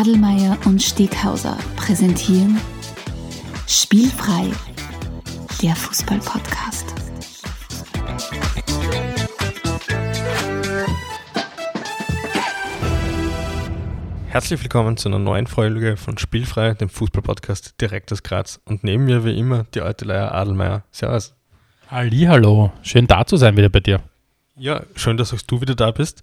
Adelmeier und Steghauser präsentieren Spielfrei, der Fußball-Podcast. Herzlich willkommen zu einer neuen Folge von Spielfrei, dem Fußball-Podcast direkt aus Graz. Und neben mir wie immer die alte Leier Adelmeier. Servus. Hallo, schön da zu sein wieder bei dir. Ja, schön, dass auch du wieder da bist.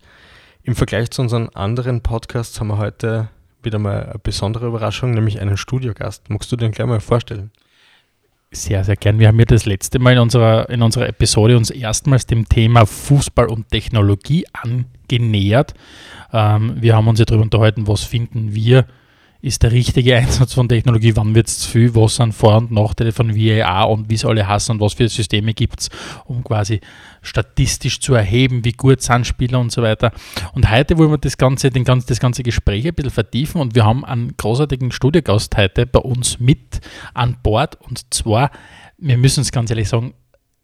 Im Vergleich zu unseren anderen Podcasts haben wir heute wieder mal eine besondere Überraschung, nämlich einen Studiogast. Magst du den gleich mal vorstellen? Sehr, sehr gern. Wir haben ja das letzte Mal in unserer, in unserer Episode uns erstmals dem Thema Fußball und Technologie angenähert. Ähm, wir haben uns ja darüber unterhalten, was finden wir ist der richtige Einsatz von Technologie, wann wird es zu viel, was sind Vor- und Nachteile von VAR und wie es alle hassen und was für Systeme gibt es, um quasi statistisch zu erheben, wie gut sind Spieler und so weiter. Und heute wollen wir das ganze, den ganzen, das ganze Gespräch ein bisschen vertiefen und wir haben einen großartigen Studiogast heute bei uns mit an Bord. Und zwar, wir müssen es ganz ehrlich sagen,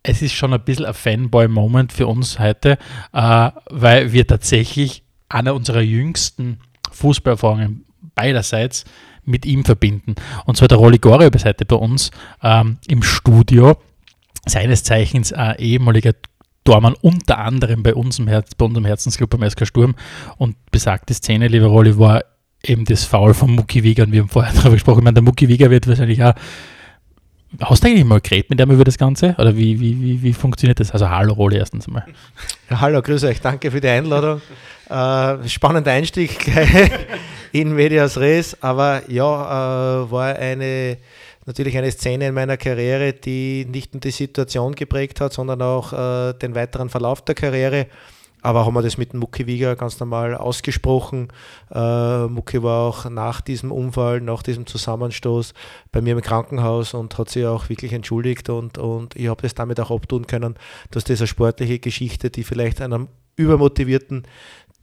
es ist schon ein bisschen ein Fanboy-Moment für uns heute, äh, weil wir tatsächlich einer unserer jüngsten Fußballerfahrungen beiderseits mit ihm verbinden. Und zwar der Rolli ist heute bei uns ähm, im Studio, seines Zeichens ein ehemaliger Dormann, unter anderem bei, uns Herz, bei unserem Herzensclub beim SK Sturm. Und besagte Szene, lieber Rolli, war eben das Foul von Mucki Wieger. Und wir haben vorher darüber gesprochen. Ich meine, der Mucki Wieger wird wahrscheinlich auch Hast du eigentlich mal geredet mit dem über das Ganze? Oder wie, wie, wie, wie funktioniert das? Also hallo Rolli erstens mal. Ja, hallo, grüße euch, danke für die Einladung. Äh, spannender Einstieg in Medias Res, aber ja, äh, war eine natürlich eine Szene in meiner Karriere, die nicht nur die Situation geprägt hat, sondern auch äh, den weiteren Verlauf der Karriere. Aber haben wir das mit Mucki Wieger ganz normal ausgesprochen. Äh, Mucki war auch nach diesem Unfall, nach diesem Zusammenstoß bei mir im Krankenhaus und hat sich auch wirklich entschuldigt und, und ich habe das damit auch abtun können, dass diese sportliche Geschichte, die vielleicht einem übermotivierten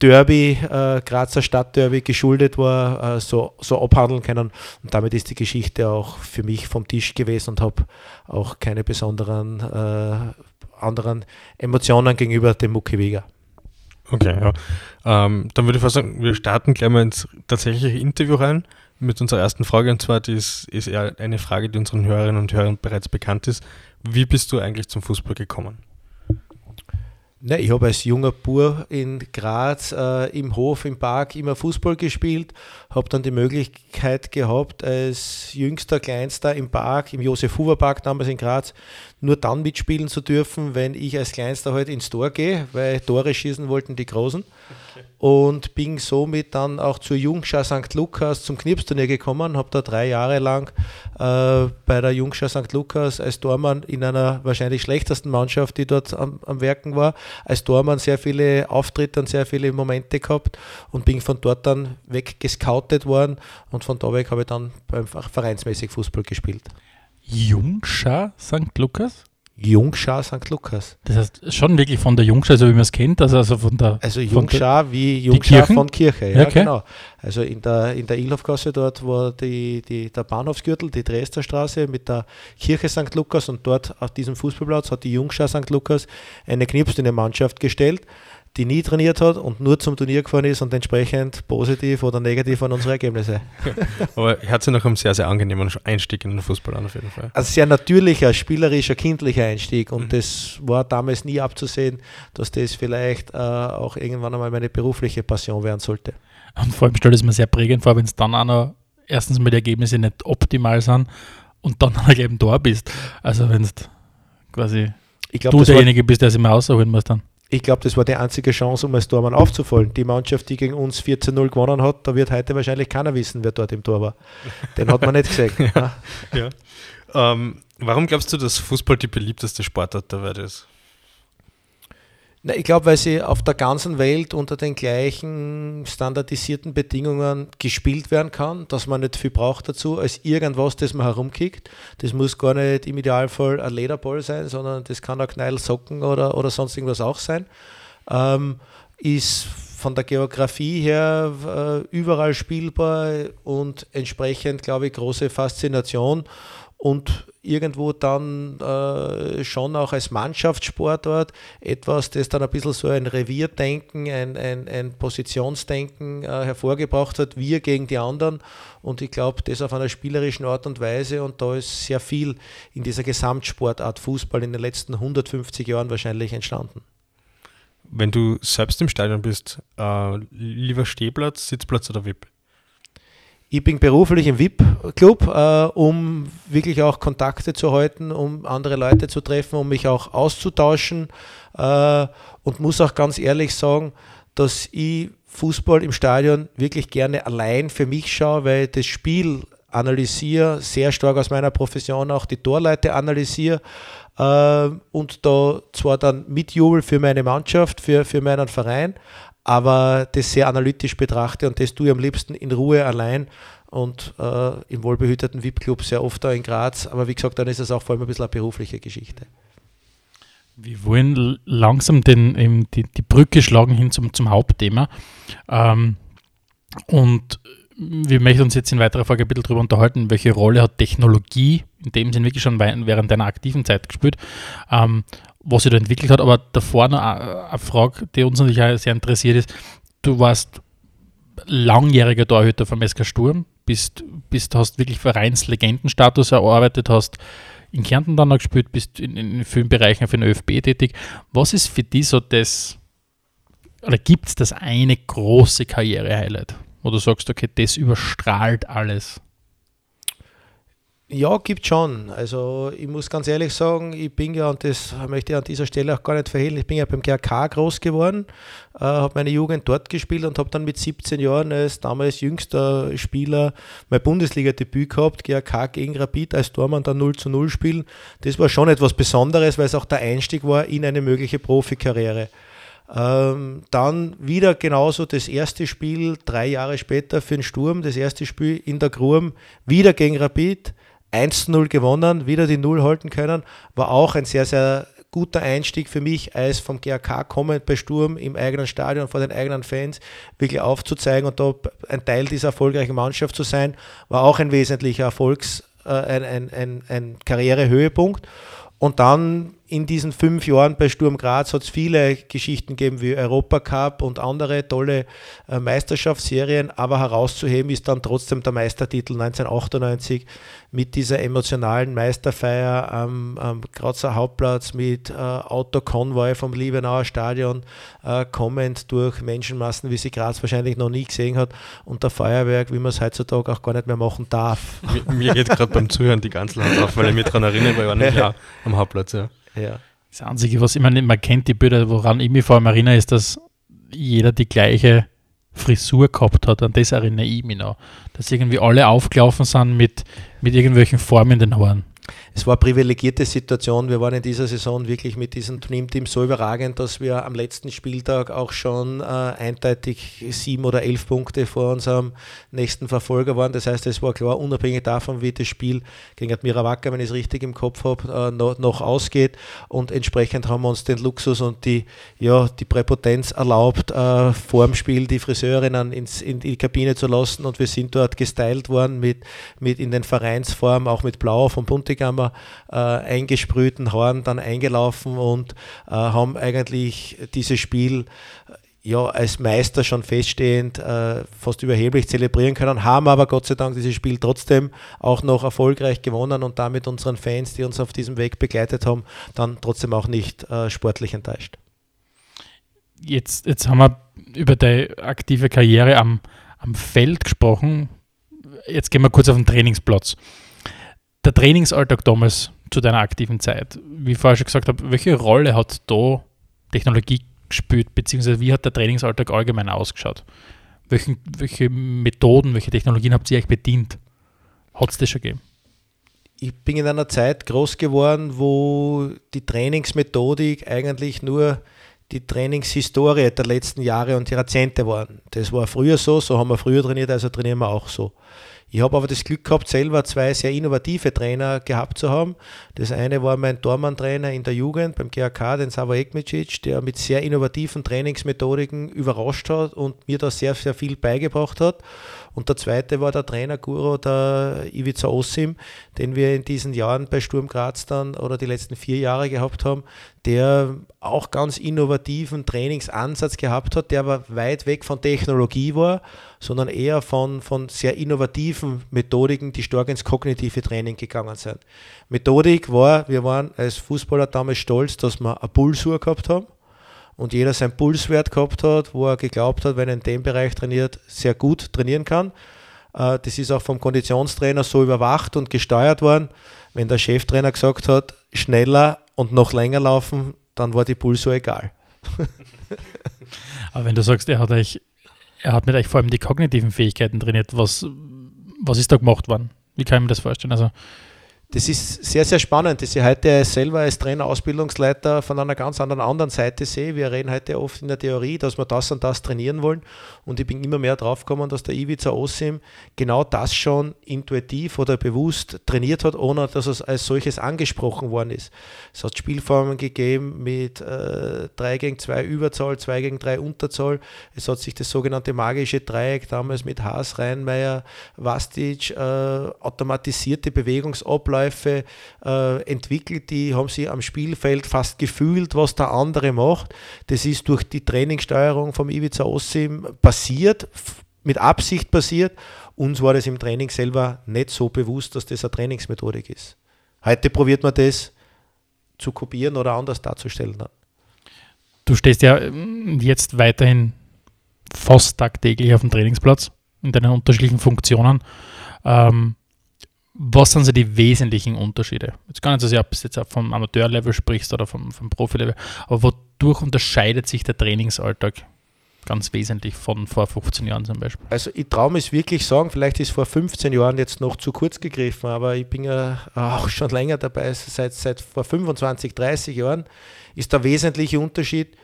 Derby, äh, Grazer Stadtderby geschuldet war, äh, so, so abhandeln können. Und damit ist die Geschichte auch für mich vom Tisch gewesen und habe auch keine besonderen äh, anderen Emotionen gegenüber dem Mucki Wieger. Okay, ja. Ähm, dann würde ich fast sagen, wir starten gleich mal ins tatsächliche Interview rein mit unserer ersten Frage. Und zwar, die ist, ist eher eine Frage, die unseren Hörerinnen und Hörern bereits bekannt ist. Wie bist du eigentlich zum Fußball gekommen? Ne, ich habe als junger Bur in Graz äh, im Hof, im Park immer Fußball gespielt, habe dann die Möglichkeit gehabt, als jüngster, kleinster im Park, im Josef-Huber-Park damals in Graz, nur dann mitspielen zu dürfen, wenn ich als Kleinster halt ins Tor gehe, weil Tore schießen wollten die Großen. Okay. Und bin somit dann auch zur Jungschar St. Lukas zum Knipsturnier gekommen, habe da drei Jahre lang äh, bei der Jungschar St. Lukas als Tormann in einer wahrscheinlich schlechtesten Mannschaft, die dort am, am Werken war, als Tormann sehr viele Auftritte und sehr viele Momente gehabt und bin von dort dann weggescoutet worden und von da weg habe ich dann beim vereinsmäßig Fußball gespielt. Jungschar St. Lukas? Jungschar St. Lukas. Das heißt schon wirklich von der Jungschar, so wie man es kennt, also, also von der. Also Jungschar wie Jungschar von Kirche, ja, okay. genau. Also in der, in der Ilhofgasse dort war die, die, der Bahnhofsgürtel, die Dresdner Straße mit der Kirche St. Lukas und dort auf diesem Fußballplatz hat die Jungschar St. Lukas eine Knips in die Mannschaft gestellt die nie trainiert hat und nur zum Turnier gefahren ist und entsprechend positiv oder negativ an unsere Ergebnisse. Aber hat sie noch einen sehr, sehr angenehmen Einstieg in den Fußball an, auf jeden Fall. Also sehr natürlicher, spielerischer, kindlicher Einstieg und mhm. das war damals nie abzusehen, dass das vielleicht äh, auch irgendwann einmal meine berufliche Passion werden sollte. Und vor allem stellt es mir sehr prägend vor, wenn es dann auch noch erstens mal die Ergebnisse nicht optimal sind und dann auch eben da bist. Also wenn es quasi glaub, du derjenige bist, der sich mal aussuchen muss dann ich glaube, das war die einzige Chance, um als Tormann aufzufallen. Die Mannschaft, die gegen uns 14-0 gewonnen hat, da wird heute wahrscheinlich keiner wissen, wer dort im Tor war. Den hat man nicht gesehen. ja, ja. Ähm, warum glaubst du, dass Fußball die beliebteste Sportart der Welt ist? Na, ich glaube, weil sie auf der ganzen Welt unter den gleichen standardisierten Bedingungen gespielt werden kann, dass man nicht viel braucht dazu, als irgendwas, das man herumkickt. Das muss gar nicht im Idealfall ein Lederball sein, sondern das kann auch Knall, Socken oder, oder sonst irgendwas auch sein. Ähm, ist von der Geografie her äh, überall spielbar und entsprechend, glaube ich, große Faszination und irgendwo dann äh, schon auch als Mannschaftssportort etwas, das dann ein bisschen so ein Revierdenken, ein, ein, ein Positionsdenken äh, hervorgebracht hat, wir gegen die anderen. Und ich glaube, das auf einer spielerischen Art und Weise. Und da ist sehr viel in dieser Gesamtsportart Fußball in den letzten 150 Jahren wahrscheinlich entstanden. Wenn du selbst im Stadion bist, äh, lieber Stehplatz, Sitzplatz oder VIP? Ich bin beruflich im VIP-Club, äh, um wirklich auch Kontakte zu halten, um andere Leute zu treffen, um mich auch auszutauschen äh, und muss auch ganz ehrlich sagen, dass ich Fußball im Stadion wirklich gerne allein für mich schaue, weil ich das Spiel analysiere, sehr stark aus meiner Profession auch die Torleute analysiere äh, und da zwar dann mitjubel für meine Mannschaft, für, für meinen Verein, aber das sehr analytisch betrachte und das tue ich am liebsten in Ruhe allein und äh, im wohlbehüteten VIP-Club sehr oft da in Graz. Aber wie gesagt, dann ist es auch vor allem ein bisschen eine berufliche Geschichte. Wir wollen langsam den, die, die Brücke schlagen hin zum, zum Hauptthema. Ähm, und wir möchten uns jetzt in weiterer Folge ein bisschen darüber unterhalten, welche Rolle hat Technologie in dem Sinn wirklich schon während deiner aktiven Zeit gespielt. Ähm, was sich da entwickelt hat. Aber davor noch eine Frage, die uns natürlich auch sehr interessiert ist. Du warst langjähriger Torhüter vom SK Sturm, bist, bist, hast wirklich Vereinslegendenstatus erarbeitet, hast in Kärnten dann noch gespielt, bist in, in vielen Bereichen für den ÖFB tätig. Was ist für dich so das, oder gibt es das eine große Karriere-Highlight, wo du sagst, okay, das überstrahlt alles? Ja, gibt schon. Also ich muss ganz ehrlich sagen, ich bin ja, und das möchte ich an dieser Stelle auch gar nicht verhehlen, ich bin ja beim GRK groß geworden, äh, habe meine Jugend dort gespielt und habe dann mit 17 Jahren als damals jüngster Spieler mein Bundesliga-Debüt gehabt, GRK gegen Rapid als Tormann dann 0 zu 0 spielen. Das war schon etwas Besonderes, weil es auch der Einstieg war in eine mögliche Profikarriere. Ähm, dann wieder genauso das erste Spiel, drei Jahre später für den Sturm, das erste Spiel in der Grum, wieder gegen Rapid 1-0 gewonnen, wieder die Null halten können, war auch ein sehr, sehr guter Einstieg für mich, als vom GAK kommend bei Sturm im eigenen Stadion vor den eigenen Fans wirklich aufzuzeigen und da ein Teil dieser erfolgreichen Mannschaft zu sein, war auch ein wesentlicher Erfolgs, äh, ein, ein, ein, ein Karrierehöhepunkt. Und dann in diesen fünf Jahren bei Sturm Graz hat es viele Geschichten gegeben wie Europacup und andere tolle äh, Meisterschaftsserien, aber herauszuheben ist dann trotzdem der Meistertitel 1998 mit dieser emotionalen Meisterfeier am, am Grazer Hauptplatz mit äh, Autokonvoi vom Liebenauer Stadion äh, kommend durch Menschenmassen, wie sie Graz wahrscheinlich noch nie gesehen hat und der Feuerwerk, wie man es heutzutage auch gar nicht mehr machen darf. Mir, mir geht gerade beim Zuhören die ganze Hand auf, weil ich mich daran erinnere, weil ich war nicht ja. am Hauptplatz. Ja. Ja. Das Einzige, was ich meine, man kennt die Bilder, woran ich mich vor allem erinnere, ist, dass jeder die gleiche Frisur gehabt hat. An das erinnere ich mich noch. Dass irgendwie alle aufgelaufen sind mit, mit irgendwelchen Formen in den Haaren es war eine privilegierte Situation. Wir waren in dieser Saison wirklich mit diesem Dream-Team so überragend, dass wir am letzten Spieltag auch schon äh, eindeutig sieben oder elf Punkte vor unserem nächsten Verfolger waren. Das heißt, es war klar, unabhängig davon, wie das Spiel gegen Admira Wacker, wenn ich es richtig im Kopf habe, äh, noch, noch, ausgeht. Und entsprechend haben wir uns den Luxus und die, ja, die Präpotenz erlaubt, äh, vor dem Spiel die Friseurinnen ins, in die Kabine zu lassen. Und wir sind dort gestylt worden mit, mit in den Vereinsformen, auch mit Blau vom Buntigammer äh, eingesprühten Haaren dann eingelaufen und äh, haben eigentlich dieses Spiel ja, als Meister schon feststehend äh, fast überheblich zelebrieren können, haben aber Gott sei Dank dieses Spiel trotzdem auch noch erfolgreich gewonnen und damit unseren Fans, die uns auf diesem Weg begleitet haben, dann trotzdem auch nicht äh, sportlich enttäuscht. Jetzt, jetzt haben wir über deine aktive Karriere am, am Feld gesprochen. Jetzt gehen wir kurz auf den Trainingsplatz der Trainingsalltag damals zu deiner aktiven Zeit, wie ich vorher schon gesagt habe, welche Rolle hat da Technologie gespielt, beziehungsweise wie hat der Trainingsalltag allgemein ausgeschaut? Welchen, welche Methoden, welche Technologien habt ihr euch bedient? Hat es das schon gegeben? Ich bin in einer Zeit groß geworden, wo die Trainingsmethodik eigentlich nur die Trainingshistorie der letzten Jahre und Jahrzehnte waren. Das war früher so, so haben wir früher trainiert, also trainieren wir auch so. Ich habe aber das Glück gehabt, selber zwei sehr innovative Trainer gehabt zu haben. Das eine war mein Tormann-Trainer in der Jugend beim GAK, den Savo Ekmicic, der mit sehr innovativen Trainingsmethodiken überrascht hat und mir da sehr, sehr viel beigebracht hat. Und der zweite war der Trainerguru, der Ivica Osim, den wir in diesen Jahren bei Sturm Graz dann oder die letzten vier Jahre gehabt haben, der auch ganz innovativen Trainingsansatz gehabt hat, der aber weit weg von Technologie war, sondern eher von, von sehr innovativen Methodiken, die stark ins kognitive Training gegangen sind. Methodik war, wir waren als Fußballer damals stolz, dass wir eine Pulsuhr gehabt haben und jeder seinen Pulswert gehabt hat, wo er geglaubt hat, wenn er in dem Bereich trainiert, sehr gut trainieren kann. Äh, das ist auch vom Konditionstrainer so überwacht und gesteuert worden. Wenn der Cheftrainer gesagt hat, schneller und noch länger laufen, dann war die Pulsuhr egal. Aber wenn du sagst, er hat euch, er hat mit euch vor allem die kognitiven Fähigkeiten trainiert, was, was ist da gemacht worden? Wie kann ich mir das vorstellen? Also das ist sehr, sehr spannend, dass ich heute selber als Trainer, Ausbildungsleiter von einer ganz anderen, anderen Seite sehe. Wir reden heute oft in der Theorie, dass wir das und das trainieren wollen. Und ich bin immer mehr drauf gekommen, dass der Ivica Osim genau das schon intuitiv oder bewusst trainiert hat, ohne dass es als solches angesprochen worden ist. Es hat Spielformen gegeben mit äh, 3 gegen 2 Überzahl, 2 gegen 3 Unterzahl. Es hat sich das sogenannte magische Dreieck damals mit Haas, Reinmeier, Vastic, äh, automatisierte Bewegungsabläufe Abläufe äh, entwickelt, die haben sie am Spielfeld fast gefühlt, was der andere macht. Das ist durch die Trainingssteuerung vom Ivica Ossim passiert, mit Absicht passiert. Uns war das im Training selber nicht so bewusst, dass das eine Trainingsmethodik ist. Heute probiert man das zu kopieren oder anders darzustellen. Du stehst ja ähm, jetzt weiterhin fast tagtäglich auf dem Trainingsplatz in deinen unterschiedlichen Funktionen. Ähm, was sind so die wesentlichen Unterschiede? Jetzt gar nicht so sehr, ob du jetzt vom Amateurlevel sprichst oder vom, vom Profilevel, aber wodurch unterscheidet sich der Trainingsalltag ganz wesentlich von vor 15 Jahren zum Beispiel? Also ich traue mich wirklich sagen, vielleicht ist vor 15 Jahren jetzt noch zu kurz gegriffen, aber ich bin ja auch schon länger dabei, seit, seit vor 25, 30 Jahren ist der wesentliche Unterschied,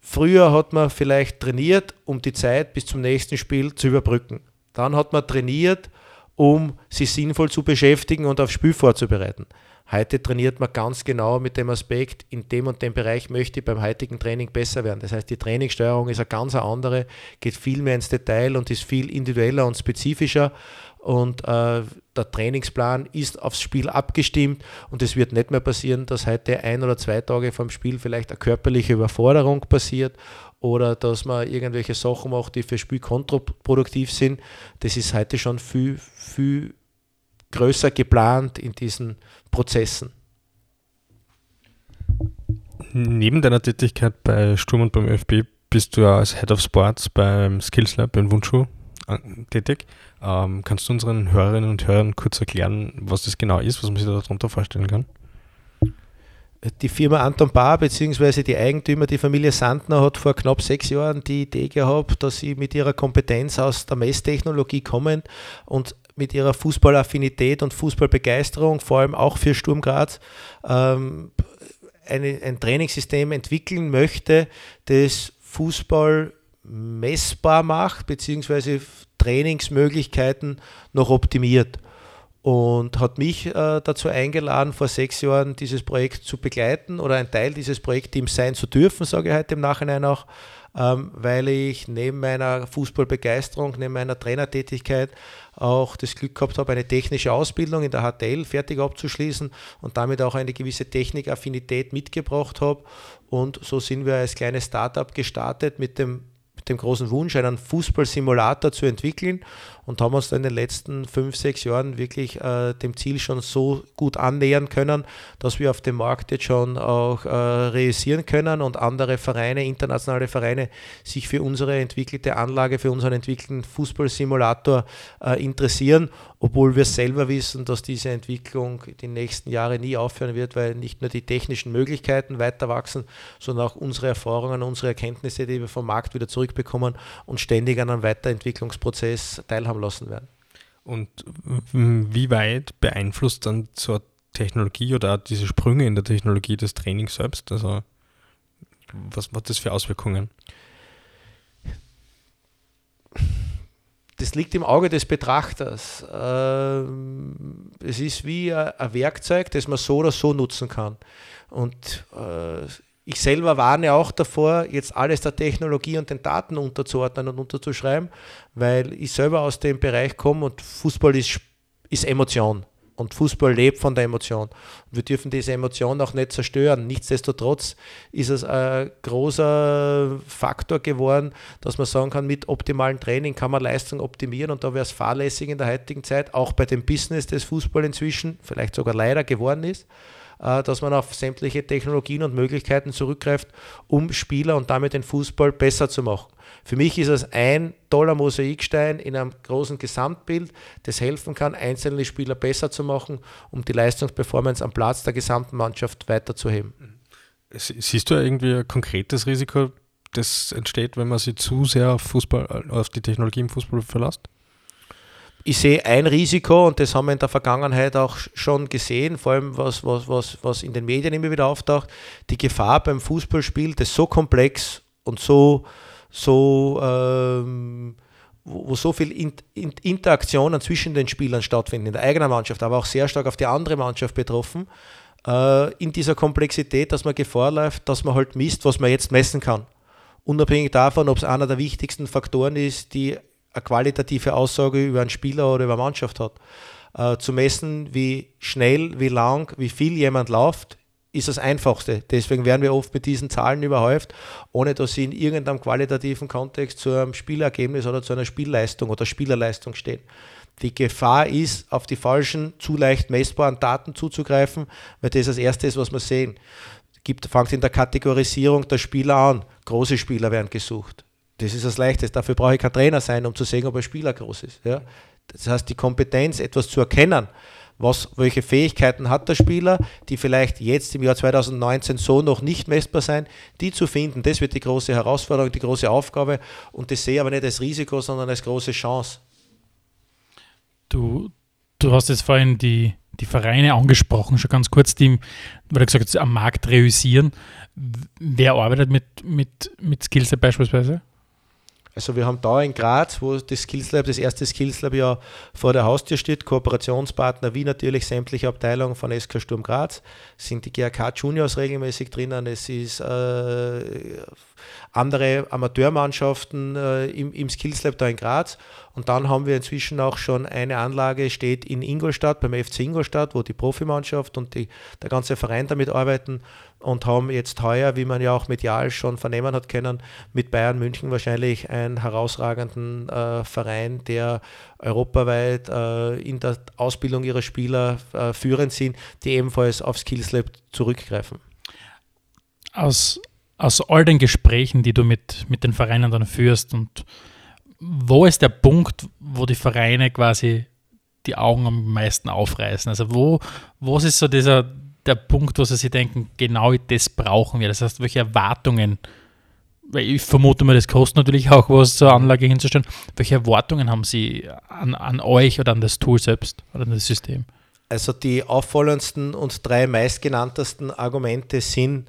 früher hat man vielleicht trainiert, um die Zeit bis zum nächsten Spiel zu überbrücken. Dann hat man trainiert, um sich sinnvoll zu beschäftigen und aufs Spiel vorzubereiten. Heute trainiert man ganz genau mit dem Aspekt, in dem und dem Bereich möchte ich beim heutigen Training besser werden. Das heißt, die Trainingssteuerung ist eine ganz andere, geht viel mehr ins Detail und ist viel individueller und spezifischer. Und äh, der Trainingsplan ist aufs Spiel abgestimmt und es wird nicht mehr passieren, dass heute ein oder zwei Tage vom Spiel vielleicht eine körperliche Überforderung passiert oder dass man irgendwelche Sachen macht, die für das Spiel kontraproduktiv sind. Das ist heute schon viel, viel größer geplant in diesen Prozessen. Neben deiner Tätigkeit bei Sturm und beim ÖFB bist du ja als Head of Sports beim Skills Lab in Wundschuh äh, tätig. Ähm, kannst du unseren Hörerinnen und Hörern kurz erklären, was das genau ist, was man sich darunter vorstellen kann? Die Firma Anton Bar bzw. die Eigentümer, die Familie Sandner, hat vor knapp sechs Jahren die Idee gehabt, dass sie mit ihrer Kompetenz aus der Messtechnologie kommen und mit ihrer Fußballaffinität und Fußballbegeisterung, vor allem auch für Sturm Graz, ähm, eine, ein Trainingssystem entwickeln möchte, das Fußball messbar macht, beziehungsweise Trainingsmöglichkeiten noch optimiert und hat mich äh, dazu eingeladen, vor sechs Jahren dieses Projekt zu begleiten oder ein Teil dieses Projektteams sein zu dürfen, sage ich heute im Nachhinein auch, ähm, weil ich neben meiner Fußballbegeisterung, neben meiner Trainertätigkeit auch das Glück gehabt habe, eine technische Ausbildung in der HTL fertig abzuschließen und damit auch eine gewisse Technikaffinität mitgebracht habe. Und so sind wir als kleines Startup gestartet mit dem dem großen Wunsch, einen Fußballsimulator zu entwickeln und haben uns in den letzten fünf, sechs Jahren wirklich äh, dem Ziel schon so gut annähern können, dass wir auf dem Markt jetzt schon auch äh, realisieren können und andere Vereine, internationale Vereine, sich für unsere entwickelte Anlage, für unseren entwickelten Fußballsimulator äh, interessieren, obwohl wir selber wissen, dass diese Entwicklung die nächsten Jahre nie aufhören wird, weil nicht nur die technischen Möglichkeiten weiter wachsen, sondern auch unsere Erfahrungen, unsere Erkenntnisse, die wir vom Markt wieder zurückbekommen und ständig an einem Weiterentwicklungsprozess teilhaben lassen werden. Und wie weit beeinflusst dann so Technologie oder diese Sprünge in der Technologie des Trainings selbst? Also was hat das für Auswirkungen? das liegt im Auge des Betrachters. Ähm, es ist wie ein Werkzeug, das man so oder so nutzen kann. Und äh, ich selber warne auch davor, jetzt alles der Technologie und den Daten unterzuordnen und unterzuschreiben, weil ich selber aus dem Bereich komme und Fußball ist, ist Emotion. Und Fußball lebt von der Emotion. Wir dürfen diese Emotion auch nicht zerstören. Nichtsdestotrotz ist es ein großer Faktor geworden, dass man sagen kann, mit optimalem Training kann man Leistung optimieren. Und da wäre es fahrlässig in der heutigen Zeit, auch bei dem Business des Fußball inzwischen, vielleicht sogar leider geworden ist, dass man auf sämtliche Technologien und Möglichkeiten zurückgreift, um Spieler und damit den Fußball besser zu machen. Für mich ist es ein toller Mosaikstein in einem großen Gesamtbild, das helfen kann, einzelne Spieler besser zu machen, um die Leistungsperformance am Platz der gesamten Mannschaft weiterzuheben. Siehst du irgendwie ein konkretes Risiko, das entsteht, wenn man sich zu sehr auf, Fußball, auf die Technologie im Fußball verlässt? Ich sehe ein Risiko und das haben wir in der Vergangenheit auch schon gesehen, vor allem was, was, was, was in den Medien immer wieder auftaucht, die Gefahr beim Fußballspiel, das so komplex und so, so ähm, wo, so viel in, in, Interaktionen zwischen den Spielern stattfinden, in der eigenen Mannschaft, aber auch sehr stark auf die andere Mannschaft betroffen, äh, in dieser Komplexität, dass man Gefahr läuft, dass man halt misst, was man jetzt messen kann. Unabhängig davon, ob es einer der wichtigsten Faktoren ist, die eine qualitative Aussage über einen Spieler oder über eine Mannschaft hat. Äh, zu messen, wie schnell, wie lang, wie viel jemand läuft, ist das Einfachste. Deswegen werden wir oft mit diesen Zahlen überhäuft, ohne dass sie in irgendeinem qualitativen Kontext zu einem Spielergebnis oder zu einer Spielleistung oder Spielerleistung stehen. Die Gefahr ist, auf die falschen, zu leicht messbaren Daten zuzugreifen, weil das das Erste ist, was wir sehen. Gibt, fängt in der Kategorisierung der Spieler an. Große Spieler werden gesucht. Das ist das Leichteste. Dafür brauche ich kein Trainer sein, um zu sehen, ob ein Spieler groß ist. Ja? Das heißt, die Kompetenz, etwas zu erkennen, was, welche Fähigkeiten hat der Spieler, die vielleicht jetzt im Jahr 2019 so noch nicht messbar sein, die zu finden, das wird die große Herausforderung, die große Aufgabe und das sehe ich aber nicht als Risiko, sondern als große Chance. Du, du hast jetzt vorhin die, die Vereine angesprochen, schon ganz kurz, die, weil du gesagt hast, am Markt reüssieren. Wer arbeitet mit, mit, mit Skillset beispielsweise? Also wir haben da in Graz, wo das Skills Lab, das erste Skills Lab ja vor der Haustür steht, Kooperationspartner wie natürlich sämtliche Abteilungen von SK Sturm Graz, sind die GRK Juniors regelmäßig drinnen, es ist äh, andere Amateurmannschaften äh, im, im Skills Lab da in Graz. Und dann haben wir inzwischen auch schon eine Anlage, steht in Ingolstadt, beim FC Ingolstadt, wo die Profimannschaft und die, der ganze Verein damit arbeiten und haben jetzt heuer, wie man ja auch medial schon vernehmen hat können, mit Bayern München wahrscheinlich einen herausragenden äh, Verein, der europaweit äh, in der Ausbildung ihrer Spieler äh, führend sind, die ebenfalls auf Skills Lab zurückgreifen. Aus, aus all den Gesprächen, die du mit, mit den Vereinen dann führst und wo ist der Punkt, wo die Vereine quasi die Augen am meisten aufreißen? Also wo, wo ist so dieser, der Punkt, wo sie sich denken, genau das brauchen wir. Das heißt, welche Erwartungen, weil ich vermute mal, das kostet natürlich auch was zur Anlage hinzustellen. Welche Erwartungen haben Sie an, an euch oder an das Tool selbst oder an das System? Also die auffallendsten und drei meistgenanntesten Argumente sind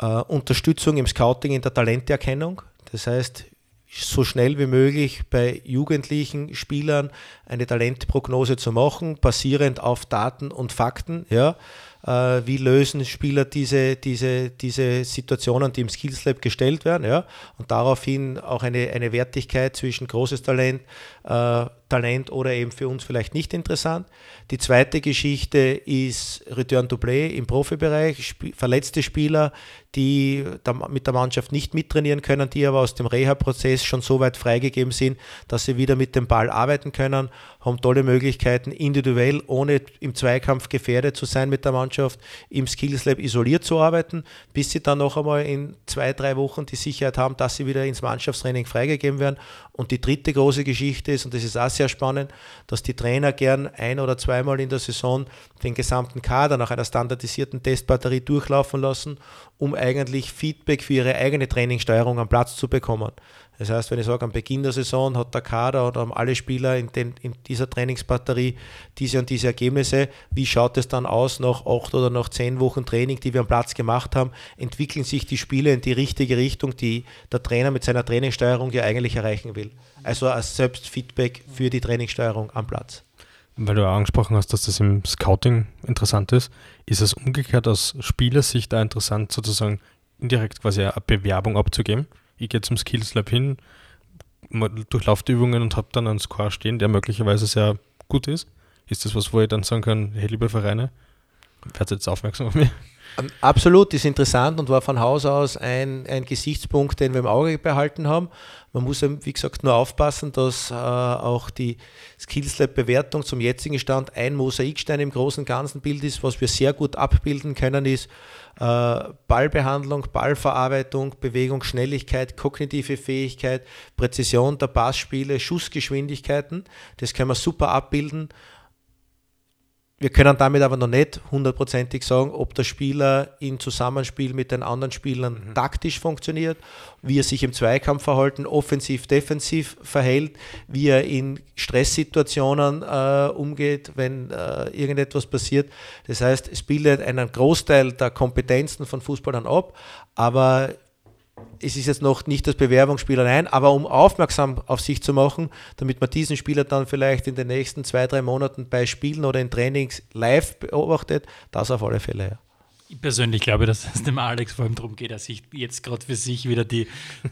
äh, Unterstützung im Scouting in der Talenterkennung. Das heißt, so schnell wie möglich bei jugendlichen Spielern eine Talentprognose zu machen, basierend auf Daten und Fakten. Ja wie lösen Spieler diese, diese, diese Situationen, die im Skills Lab gestellt werden, ja, und daraufhin auch eine, eine Wertigkeit zwischen großes Talent, äh, Talent oder eben für uns vielleicht nicht interessant. Die zweite Geschichte ist Return to Play im Profibereich, Sp verletzte Spieler, die mit der Mannschaft nicht mittrainieren können, die aber aus dem Reha-Prozess schon so weit freigegeben sind, dass sie wieder mit dem Ball arbeiten können, haben tolle Möglichkeiten, individuell, ohne im Zweikampf gefährdet zu sein mit der Mannschaft, im Skills Lab isoliert zu arbeiten, bis sie dann noch einmal in zwei, drei Wochen die Sicherheit haben, dass sie wieder ins Mannschaftstraining freigegeben werden. Und die dritte große Geschichte ist, und das ist auch sehr spannend, dass die Trainer gern ein oder zweimal in der Saison den gesamten Kader nach einer standardisierten Testbatterie durchlaufen lassen, um eigentlich Feedback für ihre eigene Trainingssteuerung am Platz zu bekommen. Das heißt, wenn ich sage, am Beginn der Saison hat der Kader oder haben alle Spieler in, den, in dieser Trainingsbatterie diese und diese Ergebnisse, wie schaut es dann aus nach acht oder nach zehn Wochen Training, die wir am Platz gemacht haben? Entwickeln sich die Spiele in die richtige Richtung, die der Trainer mit seiner Trainingssteuerung ja eigentlich erreichen will? Also als Selbstfeedback für die Trainingssteuerung am Platz. Weil du auch angesprochen hast, dass das im Scouting interessant ist, ist es umgekehrt aus Spielersicht da interessant, sozusagen indirekt quasi eine Bewerbung abzugeben? Ich gehe zum Skills Lab hin, durchlaufe die Übungen und habe dann einen Score stehen, der möglicherweise sehr gut ist. Ist das was, wo ich dann sagen kann, hey, liebe Vereine, werdet jetzt aufmerksam auf mich? Absolut, ist interessant und war von Haus aus ein, ein Gesichtspunkt, den wir im Auge behalten haben. Man muss, wie gesagt, nur aufpassen, dass äh, auch die Skills Lab Bewertung zum jetzigen Stand ein Mosaikstein im großen ganzen Bild ist. Was wir sehr gut abbilden können, ist äh, Ballbehandlung, Ballverarbeitung, Bewegung, Schnelligkeit, kognitive Fähigkeit, Präzision der Passspiele, Schussgeschwindigkeiten. Das können wir super abbilden wir können damit aber noch nicht hundertprozentig sagen, ob der Spieler im Zusammenspiel mit den anderen Spielern mhm. taktisch funktioniert, wie er sich im Zweikampf verhalten, offensiv, defensiv verhält, wie er in Stresssituationen äh, umgeht, wenn äh, irgendetwas passiert. Das heißt, es bildet einen Großteil der Kompetenzen von Fußballern ab, aber es ist jetzt noch nicht das Bewerbungsspiel allein, aber um aufmerksam auf sich zu machen, damit man diesen Spieler dann vielleicht in den nächsten zwei, drei Monaten bei Spielen oder in Trainings live beobachtet, das auf alle Fälle, ja. Ich persönlich glaube, dass es dem Alex vor allem darum geht, dass sich jetzt gerade für sich wieder die,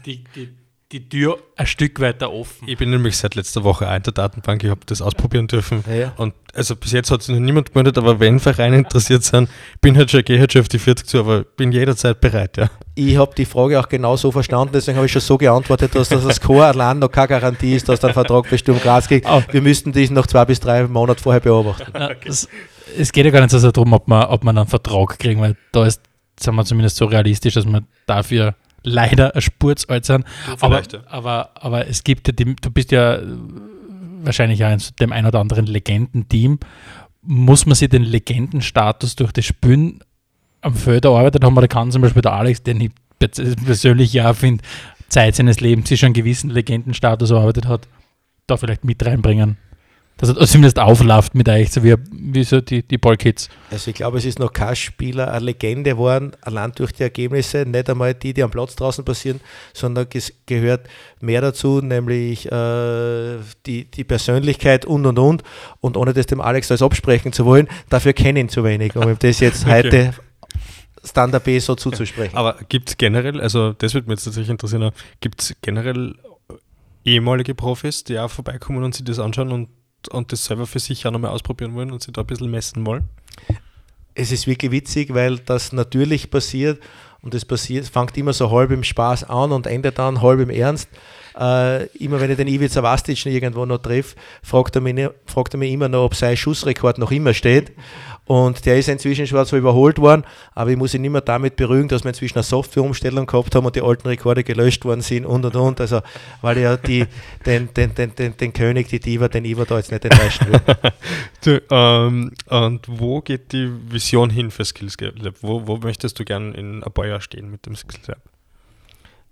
die, die die Tür ein Stück weiter offen. Ich bin nämlich seit letzter Woche ein der Datenbank, ich habe das ausprobieren dürfen. Ja. Und also bis jetzt hat sich noch niemand gemeldet, aber wenn Vereine interessiert sind, bin halt schon, gehe halt schon auf die 40 zu, aber bin jederzeit bereit, ja. Ich habe die Frage auch genau so verstanden, deswegen habe ich schon so geantwortet, dass das als Core allein noch keine Garantie ist, dass der Vertrag bei Sturm Graz geht. Oh. Wir müssten diesen noch zwei bis drei Monate vorher beobachten. okay. es, es, geht ja gar nicht so darum, ob man, ob man einen Vertrag kriegen, weil da ist, sagen wir zumindest so realistisch, dass man dafür leider ein Spurz alt sind. Aber, ja. aber, aber es gibt ja, die, du bist ja wahrscheinlich auch in dem ein oder anderen Legendenteam. Muss man sich den Legendenstatus durch das Spielen am Feld erarbeitet haben? Oder kann zum Beispiel der Alex, den ich persönlich ja finde, Zeit seines Lebens sich schon einen gewissen Legendenstatus erarbeitet hat, da vielleicht mit reinbringen? Dass er zumindest aufläuft mit euch, so wie, wie so die, die Ballkids. Also ich glaube, es ist noch kein Spieler eine Legende geworden, allein durch die Ergebnisse, nicht einmal die, die am Platz draußen passieren, sondern es gehört mehr dazu, nämlich äh, die, die Persönlichkeit und und und. Und ohne das dem Alex alles absprechen zu wollen, dafür kenne ich ihn zu wenig, um ihm das jetzt okay. heute Standard B so zuzusprechen. Aber gibt es generell, also das würde mich jetzt tatsächlich interessieren, gibt es generell ehemalige Profis, die auch vorbeikommen und sich das anschauen und und das selber für sich auch nochmal ausprobieren wollen und sich da ein bisschen messen wollen? Es ist wirklich witzig, weil das natürlich passiert und es passiert, fängt immer so halb im Spaß an und endet dann halb im Ernst. Äh, immer wenn ich den Ivica Vastic irgendwo noch treffe, fragt fragt er mich immer noch, ob sein Schussrekord noch immer steht. Und der ist inzwischen schon zwar überholt worden, aber ich muss ihn nicht mehr damit berühren, dass wir inzwischen eine Softwareumstellung gehabt haben und die alten Rekorde gelöscht worden sind und und und. Also, weil ja die, den, den, den, den, den König, die Diva, den Iva da jetzt nicht enttäuschen will. du, ähm, und wo geht die Vision hin für Skills Lab? Wo, wo möchtest du gern in ein paar Jahren stehen mit dem Skills Lab?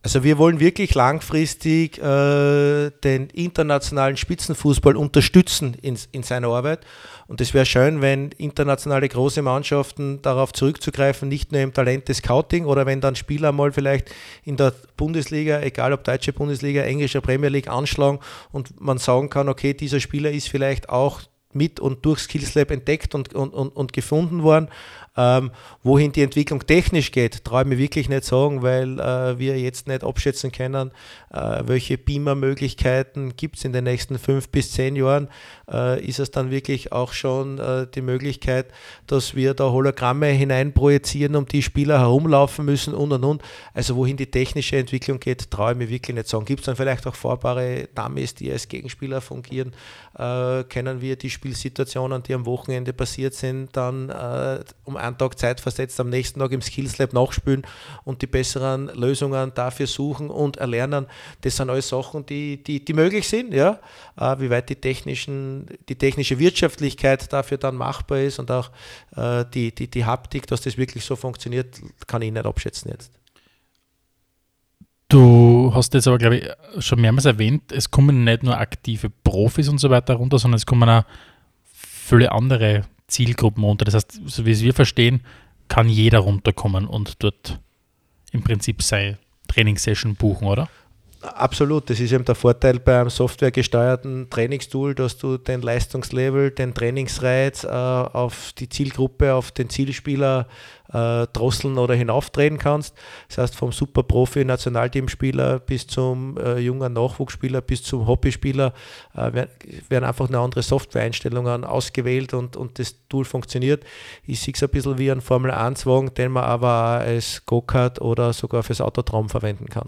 Also wir wollen wirklich langfristig äh, den internationalen Spitzenfußball unterstützen in, in seiner Arbeit. Und es wäre schön, wenn internationale große Mannschaften darauf zurückzugreifen, nicht nur im Talent des Scouting oder wenn dann Spieler mal vielleicht in der Bundesliga, egal ob deutsche Bundesliga, englische Premier League anschlagen und man sagen kann, okay, dieser Spieler ist vielleicht auch mit und durch Skills Lab entdeckt und, und, und, und gefunden worden. Ähm, wohin die Entwicklung technisch geht, traue ich mir wirklich nicht sagen, weil äh, wir jetzt nicht abschätzen können, äh, welche Beamer-Möglichkeiten gibt es in den nächsten fünf bis zehn Jahren. Äh, ist es dann wirklich auch schon äh, die Möglichkeit, dass wir da Hologramme hineinprojizieren, um die Spieler herumlaufen müssen und und und. Also wohin die technische Entwicklung geht, traue ich mir wirklich nicht sagen. Gibt es dann vielleicht auch fahrbare Dummies, die als Gegenspieler fungieren? Äh, können wir die Spielsituationen, die am Wochenende passiert sind, dann äh, um einen Tag Zeit versetzt, am nächsten Tag im Skills Lab nachspülen und die besseren Lösungen dafür suchen und erlernen. Das sind alles Sachen, die, die, die möglich sind, ja. Äh, wie weit die, technischen, die technische Wirtschaftlichkeit dafür dann machbar ist und auch äh, die, die, die Haptik, dass das wirklich so funktioniert, kann ich nicht abschätzen jetzt. Du hast jetzt aber, glaube ich, schon mehrmals erwähnt, es kommen nicht nur aktive Profis und so weiter runter, sondern es kommen auch viele andere Zielgruppen runter. Das heißt, so wie es wir verstehen, kann jeder runterkommen und dort im Prinzip seine Trainingssession buchen, oder? Absolut, das ist eben der Vorteil beim softwaregesteuerten Trainingstool, dass du den Leistungslevel, den Trainingsreiz äh, auf die Zielgruppe, auf den Zielspieler äh, drosseln oder hinaufdrehen kannst. Das heißt, vom Superprofi, Nationalteamspieler bis zum äh, jungen Nachwuchsspieler bis zum Hobbyspieler äh, werden einfach eine andere Softwareeinstellungen ausgewählt und, und das Tool funktioniert. Ich sehe es ein bisschen wie ein Formel-1-Wagen, den man aber als Go-Kart oder sogar fürs Autotraum verwenden kann.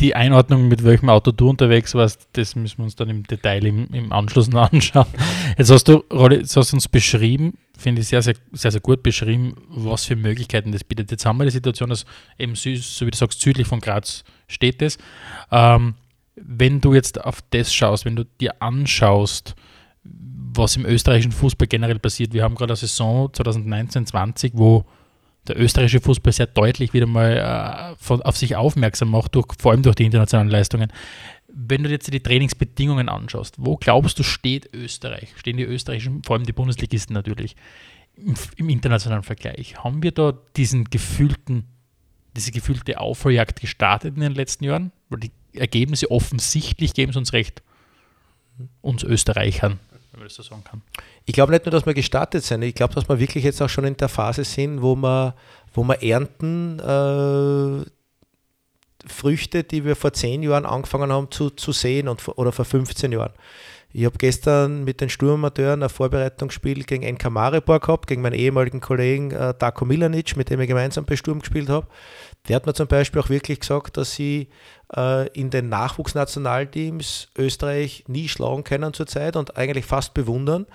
Die Einordnung, mit welchem Auto du unterwegs warst, das müssen wir uns dann im Detail im, im Anschluss noch anschauen. Jetzt hast du, jetzt hast uns beschrieben, finde ich sehr, sehr, sehr, sehr gut beschrieben, was für Möglichkeiten das bietet. Jetzt haben wir die Situation, dass eben, so wie du sagst, südlich von Graz steht es. Ähm, wenn du jetzt auf das schaust, wenn du dir anschaust, was im österreichischen Fußball generell passiert, wir haben gerade eine Saison 2019-20, wo der österreichische Fußball sehr deutlich wieder mal äh, von, auf sich aufmerksam macht, durch, vor allem durch die internationalen Leistungen. Wenn du jetzt die Trainingsbedingungen anschaust, wo glaubst du, steht Österreich? Stehen die österreichischen, vor allem die Bundesligisten natürlich, im, im internationalen Vergleich? Haben wir da diesen gefühlten, diese gefühlte Aufholjagd gestartet in den letzten Jahren? Weil die Ergebnisse offensichtlich geben es uns recht, uns Österreichern, wenn man das kann. Ich glaube nicht nur, dass wir gestartet sind, ich glaube, dass wir wirklich jetzt auch schon in der Phase sind, wo wir, wo wir ernten äh, Früchte, die wir vor zehn Jahren angefangen haben zu, zu sehen und, oder vor 15 Jahren. Ich habe gestern mit den Sturmateuren ein Vorbereitungsspiel gegen NK Maribor gehabt, gegen meinen ehemaligen Kollegen äh, Darko Milanic, mit dem ich gemeinsam bei Sturm gespielt habe. Der hat mir zum Beispiel auch wirklich gesagt, dass sie in den Nachwuchsnationalteams Österreich nie schlagen können zurzeit und eigentlich fast bewundern,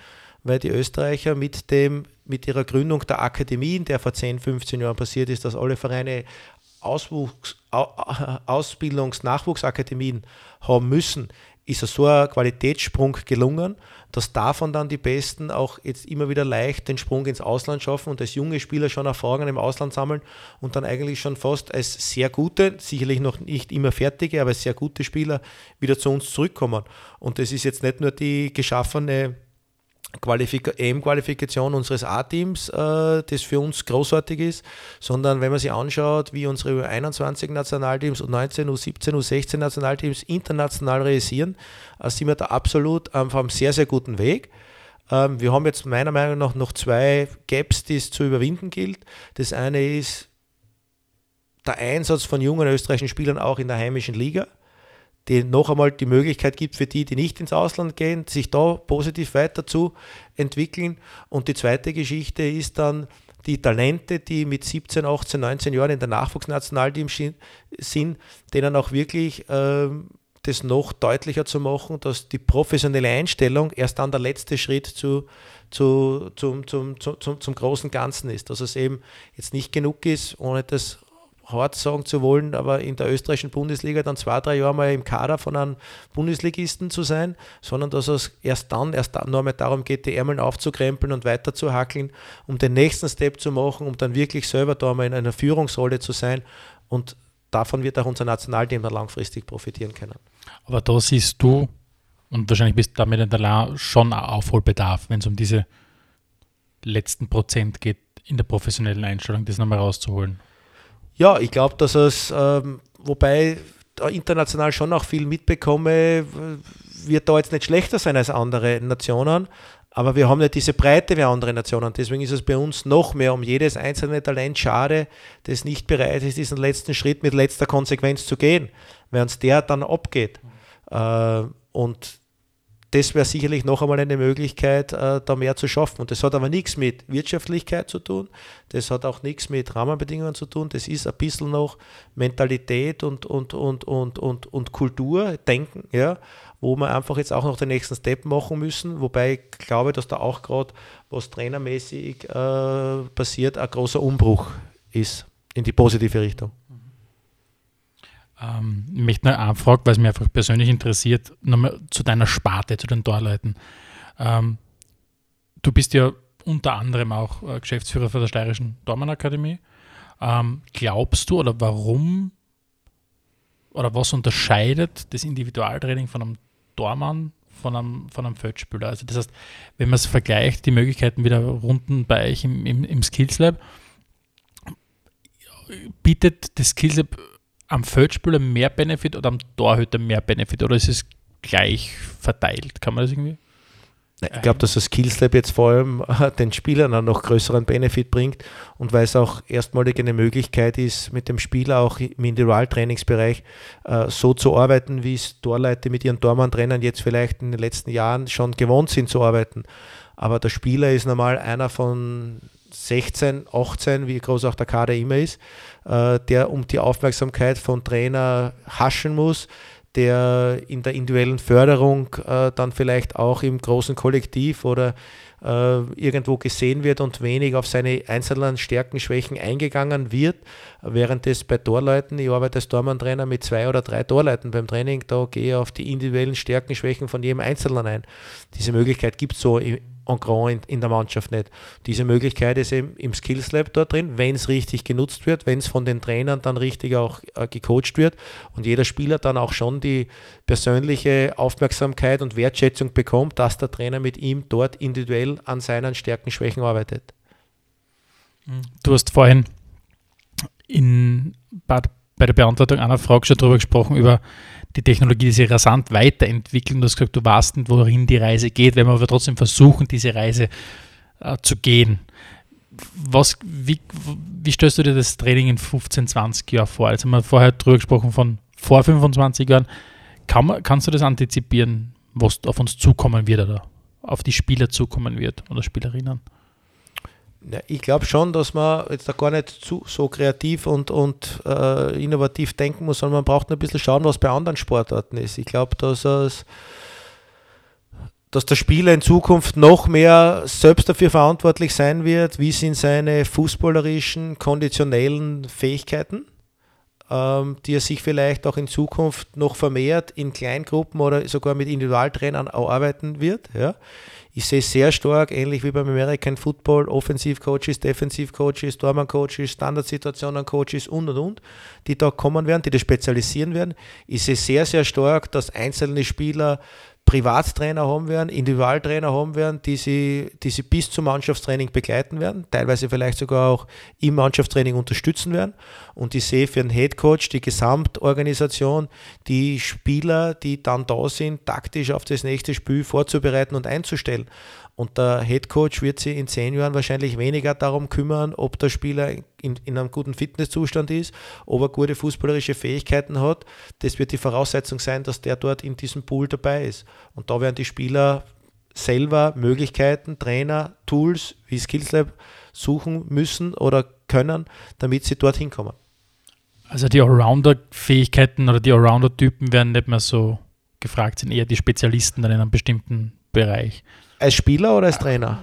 weil die Österreicher mit, dem, mit ihrer Gründung der Akademien, der vor 10, 15 Jahren passiert ist, dass alle Vereine Auswuchs, Ausbildungs-, Nachwuchsakademien haben müssen, ist so ein Qualitätssprung gelungen, dass davon dann die Besten auch jetzt immer wieder leicht den Sprung ins Ausland schaffen und als junge Spieler schon Erfahrungen im Ausland sammeln und dann eigentlich schon fast als sehr gute, sicherlich noch nicht immer fertige, aber sehr gute Spieler wieder zu uns zurückkommen. Und das ist jetzt nicht nur die geschaffene EM-Qualifikation unseres A-Teams, äh, das für uns großartig ist, sondern wenn man sich anschaut, wie unsere U21-Nationalteams, U19, U17, U16 Nationalteams international realisieren, äh, sind wir da absolut auf einem sehr, sehr guten Weg. Ähm, wir haben jetzt meiner Meinung nach noch zwei Gaps, die es zu überwinden gilt. Das eine ist der Einsatz von jungen österreichischen Spielern auch in der heimischen Liga die noch einmal die Möglichkeit gibt für die, die nicht ins Ausland gehen, sich da positiv weiterzuentwickeln. Und die zweite Geschichte ist dann die Talente, die mit 17, 18, 19 Jahren in der Nachwuchsnationalteam sind, denen auch wirklich äh, das noch deutlicher zu machen, dass die professionelle Einstellung erst dann der letzte Schritt zu, zu, zum, zum, zum, zum großen Ganzen ist. Dass es eben jetzt nicht genug ist, ohne das hart sagen zu wollen, aber in der österreichischen Bundesliga dann zwei, drei Jahre mal im Kader von einem Bundesligisten zu sein, sondern dass es erst dann, erst dann nur einmal darum geht, die Ärmel aufzukrempeln und weiter zu hackeln, um den nächsten Step zu machen, um dann wirklich selber da mal in einer Führungsrolle zu sein und davon wird auch unser Nationalteam dann langfristig profitieren können. Aber da siehst du, und wahrscheinlich bist du damit in der Lage, schon Aufholbedarf, wenn es um diese letzten Prozent geht, in der professionellen Einstellung, das nochmal rauszuholen. Ja, ich glaube, dass es, ähm, wobei international schon auch viel mitbekomme, wird da jetzt nicht schlechter sein als andere Nationen. Aber wir haben nicht diese Breite wie andere Nationen. Deswegen ist es bei uns noch mehr um jedes einzelne Talent schade, das nicht bereit ist, diesen letzten Schritt mit letzter Konsequenz zu gehen, weil uns der dann abgeht. Äh, und das wäre sicherlich noch einmal eine Möglichkeit, äh, da mehr zu schaffen. Und das hat aber nichts mit Wirtschaftlichkeit zu tun, das hat auch nichts mit Rahmenbedingungen zu tun, das ist ein bisschen noch Mentalität und, und, und, und, und, und Kultur, Denken, ja, wo wir einfach jetzt auch noch den nächsten Step machen müssen, wobei ich glaube, dass da auch gerade, was trainermäßig äh, passiert, ein großer Umbruch ist in die positive Richtung. Ähm, ich möchte noch anfragen, weil es mich einfach persönlich interessiert, nochmal zu deiner Sparte, zu den Torleuten. Ähm, du bist ja unter anderem auch äh, Geschäftsführer für der Steirischen Dormann Akademie. Ähm, glaubst du oder warum oder was unterscheidet das Individualtraining von einem Tormann von einem, von einem Feldspieler? Also das heißt, wenn man es vergleicht, die Möglichkeiten wieder runden bei euch im, im, im Skills Lab, bietet das Skills Lab am Feldspieler mehr Benefit oder am Torhüter mehr Benefit oder ist es gleich verteilt? Kann man das irgendwie? Ich glaube, dass das Skillslab jetzt vor allem äh, den Spielern einen noch größeren Benefit bringt und weil es auch erstmalig eine Möglichkeit ist, mit dem Spieler auch im Individualtrainingsbereich äh, so zu arbeiten, wie es Torleute mit ihren Tormann-Trainern jetzt vielleicht in den letzten Jahren schon gewohnt sind zu arbeiten. Aber der Spieler ist normal einer von 16, 18, wie groß auch der Kader immer ist, äh, der um die Aufmerksamkeit von Trainer haschen muss, der in der individuellen Förderung äh, dann vielleicht auch im großen Kollektiv oder äh, irgendwo gesehen wird und wenig auf seine einzelnen Stärken, Schwächen eingegangen wird, während es bei Torleuten, ich arbeite als Tormann-Trainer mit zwei oder drei Torleuten beim Training, da gehe ich auf die individuellen Stärken, Schwächen von jedem Einzelnen ein. Diese Möglichkeit gibt es so grand in, in, der Mannschaft nicht. Diese Möglichkeit ist eben im Skills Lab dort drin, wenn es richtig genutzt wird, wenn es von den Trainern dann richtig auch äh, gecoacht wird und jeder Spieler dann auch schon die persönliche Aufmerksamkeit und Wertschätzung bekommt, dass der Trainer mit ihm dort individuell an seinen Stärken, Schwächen arbeitet. Du hast vorhin in, bei der Beantwortung einer Frage schon darüber gesprochen, über die Technologie, die sich rasant weiterentwickelt. Du hast gesagt, du weißt nicht, wohin die Reise geht, wenn wir aber trotzdem versuchen, diese Reise äh, zu gehen. Was, wie, wie stellst du dir das Training in 15, 20 Jahren vor? Jetzt haben wir vorher drüber gesprochen von vor 25 Jahren. Kann man, kannst du das antizipieren, was auf uns zukommen wird oder auf die Spieler zukommen wird oder Spielerinnen? Ja, ich glaube schon, dass man jetzt da gar nicht zu, so kreativ und, und äh, innovativ denken muss, sondern man braucht ein bisschen schauen, was bei anderen Sportarten ist. Ich glaube, dass es dass der Spieler in Zukunft noch mehr selbst dafür verantwortlich sein wird, wie sind seine fußballerischen, konditionellen Fähigkeiten, die er sich vielleicht auch in Zukunft noch vermehrt in Kleingruppen oder sogar mit Individualtrainern arbeiten wird. Ja. Ich sehe sehr stark, ähnlich wie beim American Football, Offensivcoaches, Defensivcoaches, Tormann-Coaches, Standardsituationen-Coaches und und und, die da kommen werden, die das spezialisieren werden. Ich sehe sehr, sehr stark, dass einzelne Spieler Privattrainer haben werden, Individualtrainer haben werden, die sie, die sie bis zum Mannschaftstraining begleiten werden, teilweise vielleicht sogar auch im Mannschaftstraining unterstützen werden. Und ich sehe für den Headcoach die Gesamtorganisation, die Spieler, die dann da sind, taktisch auf das nächste Spiel vorzubereiten und einzustellen. Und der Head Coach wird sich in zehn Jahren wahrscheinlich weniger darum kümmern, ob der Spieler in, in, einem guten Fitnesszustand ist, ob er gute fußballerische Fähigkeiten hat. Das wird die Voraussetzung sein, dass der dort in diesem Pool dabei ist. Und da werden die Spieler selber Möglichkeiten, Trainer, Tools wie Skills Lab suchen müssen oder können, damit sie dorthin kommen. Also die Allrounder-Fähigkeiten oder die Allrounder-Typen werden nicht mehr so gefragt, sind eher die Spezialisten dann in einem bestimmten Bereich. Als Spieler oder als Trainer?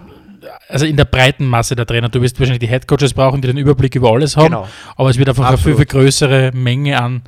Also in der breiten Masse der Trainer. Du wirst wahrscheinlich die Headcoaches brauchen, die den Überblick über alles haben. Genau. Aber es wird einfach Absolut. eine viel, viel größere Menge an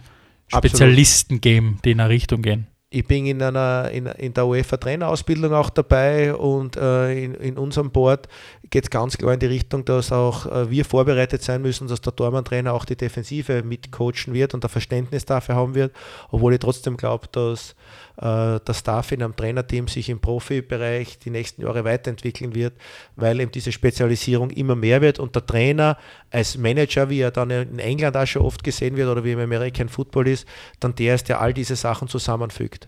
Spezialisten Absolut. geben, die in eine Richtung gehen. Ich bin in, einer, in, in der UEFA-Trainerausbildung auch dabei und äh, in, in unserem Board geht es ganz klar in die Richtung, dass auch äh, wir vorbereitet sein müssen, dass der Tormann-Trainer auch die Defensive mitcoachen wird und ein Verständnis dafür haben wird, obwohl ich trotzdem glaube, dass äh, der Staff in einem Trainerteam sich im Profibereich die nächsten Jahre weiterentwickeln wird, weil eben diese Spezialisierung immer mehr wird und der Trainer als Manager, wie er dann in England auch schon oft gesehen wird oder wie im American Football ist, dann der ist, der all diese Sachen zusammenfügt.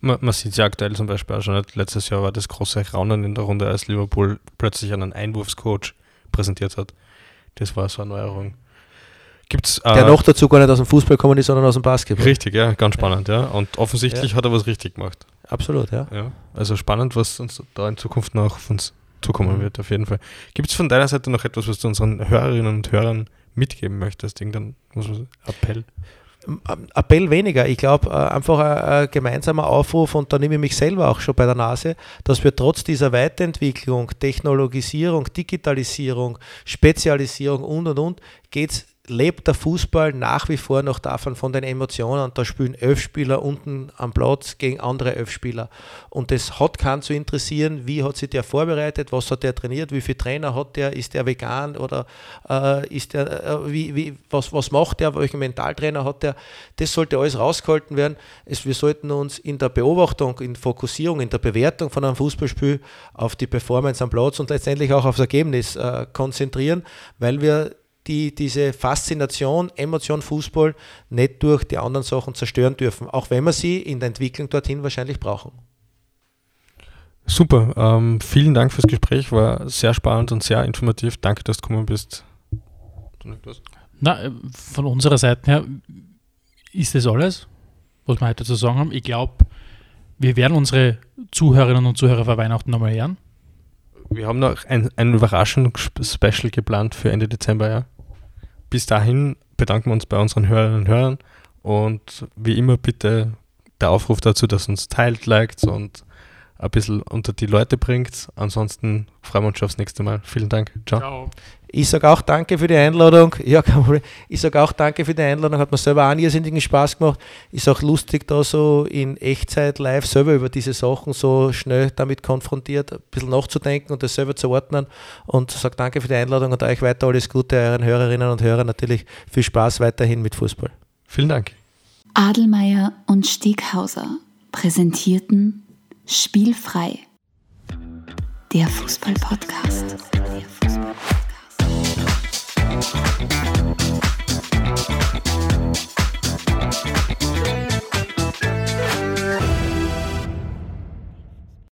Man, man sieht es ja aktuell zum Beispiel auch schon. Letztes Jahr war das große Raunen in der Runde, als Liverpool plötzlich einen Einwurfscoach präsentiert hat. Das war so eine Neuerung. Gibt's, äh, der noch dazu gar nicht aus dem Fußball gekommen ist, sondern aus dem Basketball. Richtig, ja, ganz spannend, ja. ja. Und offensichtlich ja. hat er was richtig gemacht. Absolut, ja. ja. Also spannend, was uns da in Zukunft noch auf uns zukommen mhm. wird, auf jeden Fall. Gibt es von deiner Seite noch etwas, was du unseren Hörerinnen und Hörern mitgeben möchtest? Irgendein Appell? Appell weniger. Ich glaube, äh, einfach ein, ein, gemeinsamer Aufruf und da nehme ich mich selber auch schon bei der Nase, dass wir trotz dieser Weiterentwicklung, Technologisierung, Digitalisierung, Spezialisierung und und und, geht es lebt der Fußball nach wie vor noch davon, von den Emotionen. Da spielen elf Spieler unten am Platz gegen andere elf Spieler. Und das hat keinen zu interessieren, wie hat sich der vorbereitet, was hat der trainiert, wie viele Trainer hat der, ist der vegan oder äh, ist der, äh, wie, wie, was, was macht der, welchen Mentaltrainer hat der. Das sollte alles rausgehalten werden. Es, wir sollten uns in der Beobachtung, in Fokussierung, in der Bewertung von einem Fußballspiel auf die Performance am Platz und letztendlich auch aufs Ergebnis äh, konzentrieren, weil wir die diese Faszination, Emotion Fußball nicht durch die anderen Sachen zerstören dürfen, auch wenn wir sie in der Entwicklung dorthin wahrscheinlich brauchen. Super, ähm, vielen Dank fürs Gespräch, war sehr spannend und sehr informativ. Danke, dass du gekommen bist. Na, äh, von unserer Seite her ist das alles, was wir heute zu sagen haben. Ich glaube, wir werden unsere Zuhörerinnen und Zuhörer vor Weihnachten nochmal hören. Wir haben noch ein, ein Überraschungsspecial geplant für Ende Dezember, ja. Bis dahin bedanken wir uns bei unseren Hörerinnen und Hörern und wie immer bitte der Aufruf dazu, dass uns teilt, liked und ein bisschen unter die Leute bringt. Ansonsten freuen wir uns schon aufs nächste Mal. Vielen Dank. Ciao. Ciao. Ich sage auch danke für die Einladung. Ja, ich sage auch danke für die Einladung. Hat mir selber auch einen irrsinnigen Spaß gemacht. Ist auch lustig, da so in Echtzeit live selber über diese Sachen so schnell damit konfrontiert, ein bisschen nachzudenken und das selber zu ordnen. Und sage danke für die Einladung und euch weiter alles Gute, euren Hörerinnen und Hörern natürlich viel Spaß weiterhin mit Fußball. Vielen Dank. Adelmeier und Steghauser präsentierten Spielfrei. Der Fußball-Podcast. Der Fußball-Podcast.